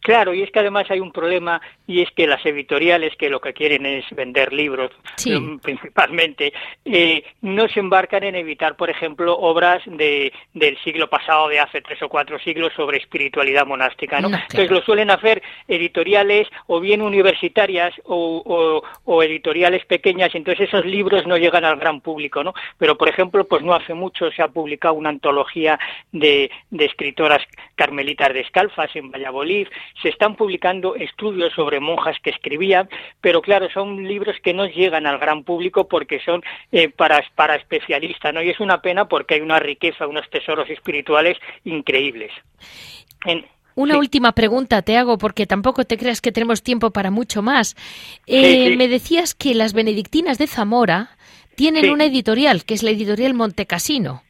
Claro, y es que además hay un problema y es que las editoriales que lo que quieren es vender libros mm, principalmente, eh, no se embarcan en evitar, por ejemplo, obras de, del siglo pasado, de hace tres o cuatro siglos, sobre espiritualidad monástica. ¿no? Entonces lo suelen hacer editoriales o bien universitarias o, o, editoriales pequeñas, entonces esos libros no llegan al gran público. ¿no? Pero, por ejemplo, pues no hace mucho se ha publicado una antología de, de escritoras carmelitas descalzas en Valladolid, se están publicando estudios sobre monjas que escribían, pero claro, son libros que no llegan al gran público porque son eh, para, para especialistas, ¿no? Y es una pena porque hay una riqueza, unos tesoros espirituales increíbles. una última pregunta te hago, porque tampoco te creas que tenemos tiempo para mucho más. Eh, me decías que las benedictinas de Zamora tienen una editorial, que es la editorial Montecasino.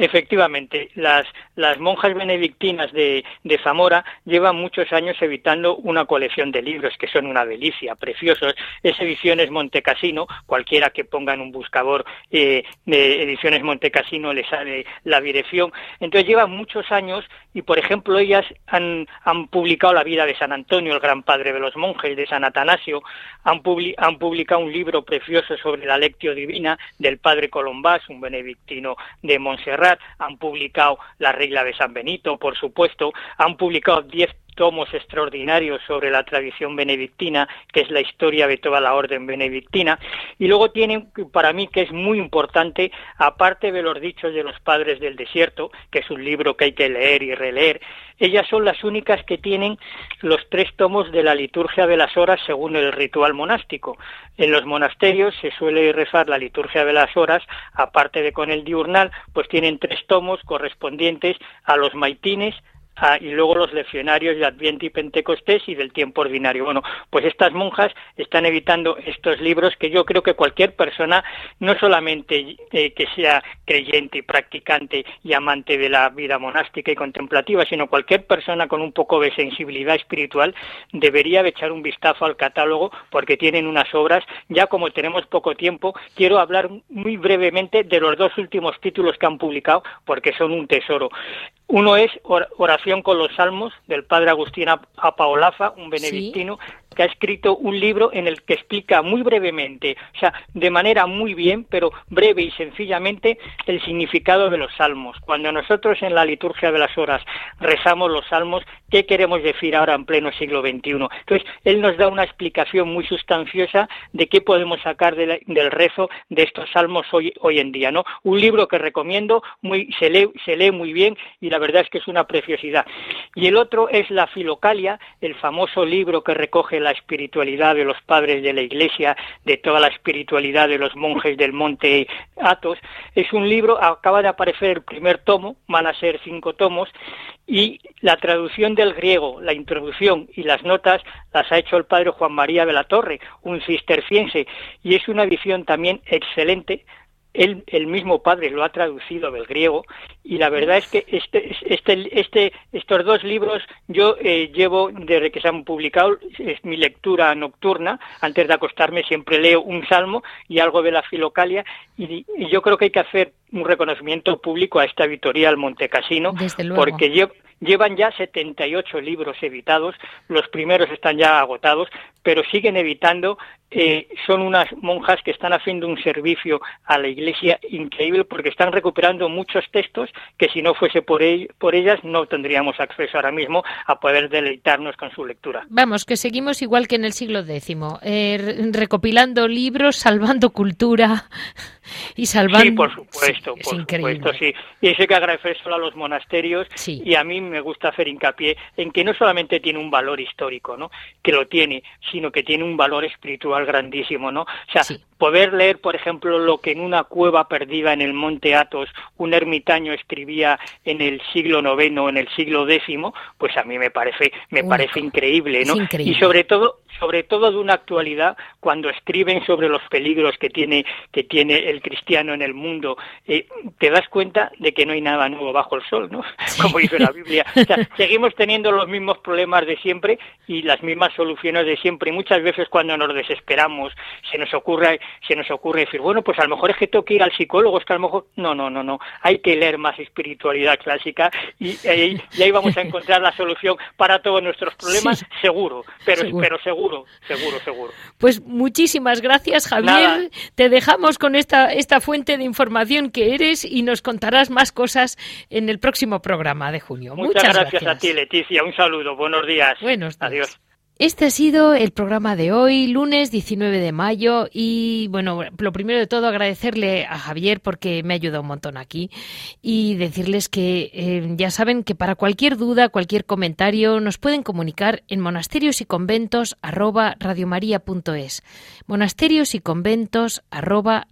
Efectivamente, las, las monjas benedictinas de, de, Zamora llevan muchos años evitando una colección de libros que son una delicia, preciosos. Es Ediciones Montecasino, cualquiera que ponga en un buscador eh, de Ediciones Montecasino le sale la dirección. Entonces llevan muchos años y, por ejemplo, ellas han, han publicado la vida de San Antonio, el gran padre de los monjes, de San Atanasio, han, han publicado un libro precioso sobre la Lectio Divina del padre Colombás, un benedictino de Montserrat, han publicado la regla de San Benito, por supuesto, han publicado diez tomos extraordinarios sobre la tradición benedictina, que es la historia de toda la orden benedictina, y luego tiene, para mí, que es muy importante, aparte de los dichos de los padres del desierto, que es un libro que hay que leer y releer, ellas son las únicas que tienen los tres tomos de la liturgia de las horas según el ritual monástico. En los monasterios se suele rezar la liturgia de las horas, aparte de con el diurnal, pues tienen tres tomos correspondientes a los maitines, Ah, y luego los leccionarios de Adviento y Pentecostés y del tiempo ordinario. Bueno, pues estas monjas están evitando estos libros que yo creo que cualquier persona, no solamente eh, que sea creyente y practicante y amante de la vida monástica y contemplativa, sino cualquier persona con un poco de sensibilidad espiritual debería echar un vistazo al catálogo porque tienen unas obras. Ya como tenemos poco tiempo, quiero hablar muy brevemente de los dos últimos títulos que han publicado porque son un tesoro. Uno es Oración con los Salmos del padre Agustín Apaolaza, un benedictino, ha escrito un libro en el que explica muy brevemente, o sea, de manera muy bien, pero breve y sencillamente, el significado de los salmos. Cuando nosotros en la liturgia de las horas rezamos los salmos, ¿qué queremos decir ahora en pleno siglo XXI? Entonces, él nos da una explicación muy sustanciosa de qué podemos sacar del rezo de estos salmos hoy, hoy en día, ¿no? Un libro que recomiendo, muy, se, lee, se lee muy bien y la verdad es que es una preciosidad. Y el otro es la Filocalia, el famoso libro que recoge la espiritualidad de los padres de la Iglesia, de toda la espiritualidad de los monjes del monte Athos. Es un libro, acaba de aparecer el primer tomo, van a ser cinco tomos, y la traducción del griego, la introducción y las notas las ha hecho el padre Juan María de la Torre, un cisterciense, y es una edición también excelente él, el mismo padre lo ha traducido del griego y la verdad es que este, este, este, estos dos libros yo eh, llevo desde que se han publicado, es mi lectura nocturna, antes de acostarme siempre leo un salmo y algo de la filocalia y, yo creo que hay que hacer un reconocimiento público a esta editorial Montecasino porque yo Llevan ya 78 libros editados, los primeros están ya agotados, pero siguen editando. Eh, son unas monjas que están haciendo un servicio a la Iglesia increíble porque están recuperando muchos textos que si no fuese por, por ellas no tendríamos acceso ahora mismo a poder deleitarnos con su lectura. Vamos, que seguimos igual que en el siglo X, eh, recopilando libros, salvando cultura y salvando... Sí, por supuesto, por supuesto, sí. Y hay que agradecer solo a los monasterios y a mí me gusta hacer hincapié en que no solamente tiene un valor histórico, ¿no? Que lo tiene, sino que tiene un valor espiritual grandísimo, ¿no? O sea, poder leer, por ejemplo, lo que en una cueva perdida en el monte Athos un ermitaño escribía en el siglo IX, en el siglo X, pues a mí me parece, me parece increíble, ¿no? Y sobre todo, sobre todo de una actualidad cuando escriben sobre los peligros que tiene, que tiene el cristiano en el mundo, eh, te das cuenta de que no hay nada nuevo bajo el sol, ¿no? Como dice la Biblia. seguimos teniendo los mismos problemas de siempre y las mismas soluciones de siempre. Y muchas veces cuando nos desesperamos, se nos ocurre, se nos ocurre decir, bueno, pues a lo mejor es que tengo que ir al psicólogo, es que a lo mejor, no, no, no, no, hay que leer más espiritualidad clásica y, ahí, ahí vamos a encontrar la solución para todos nuestros problemas, seguro, pero, pero seguro, seguro, seguro. Pues muchísimas gracias, Javier. Te dejamos con esta, esta fuente de información que eres y nos contarás más cosas en el próximo programa de junio. Muchas, gracias, a ti, Leticia. Un saludo. Buenos días. Buenos días. Adiós. Este ha sido el programa de hoy, lunes 19 de mayo. Y bueno, lo primero de todo agradecerle a Javier porque me ha ayudado un montón aquí y decirles que eh, ya saben que para cualquier duda, cualquier comentario, nos pueden comunicar en monasterios y conventos arroba Monasterios y conventos arroba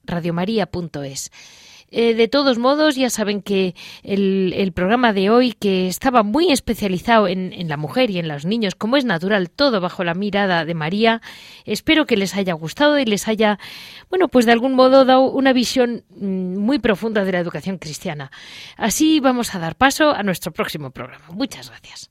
eh, de todos modos, ya saben que el, programa de hoy, que estaba muy especializado en, en, la mujer y en los niños, como es natural, todo bajo la mirada de María, espero que les haya gustado y les haya, bueno, pues de algún modo dado una visión mm, muy profunda de la educación cristiana. Así vamos a dar paso a nuestro próximo programa. Muchas gracias.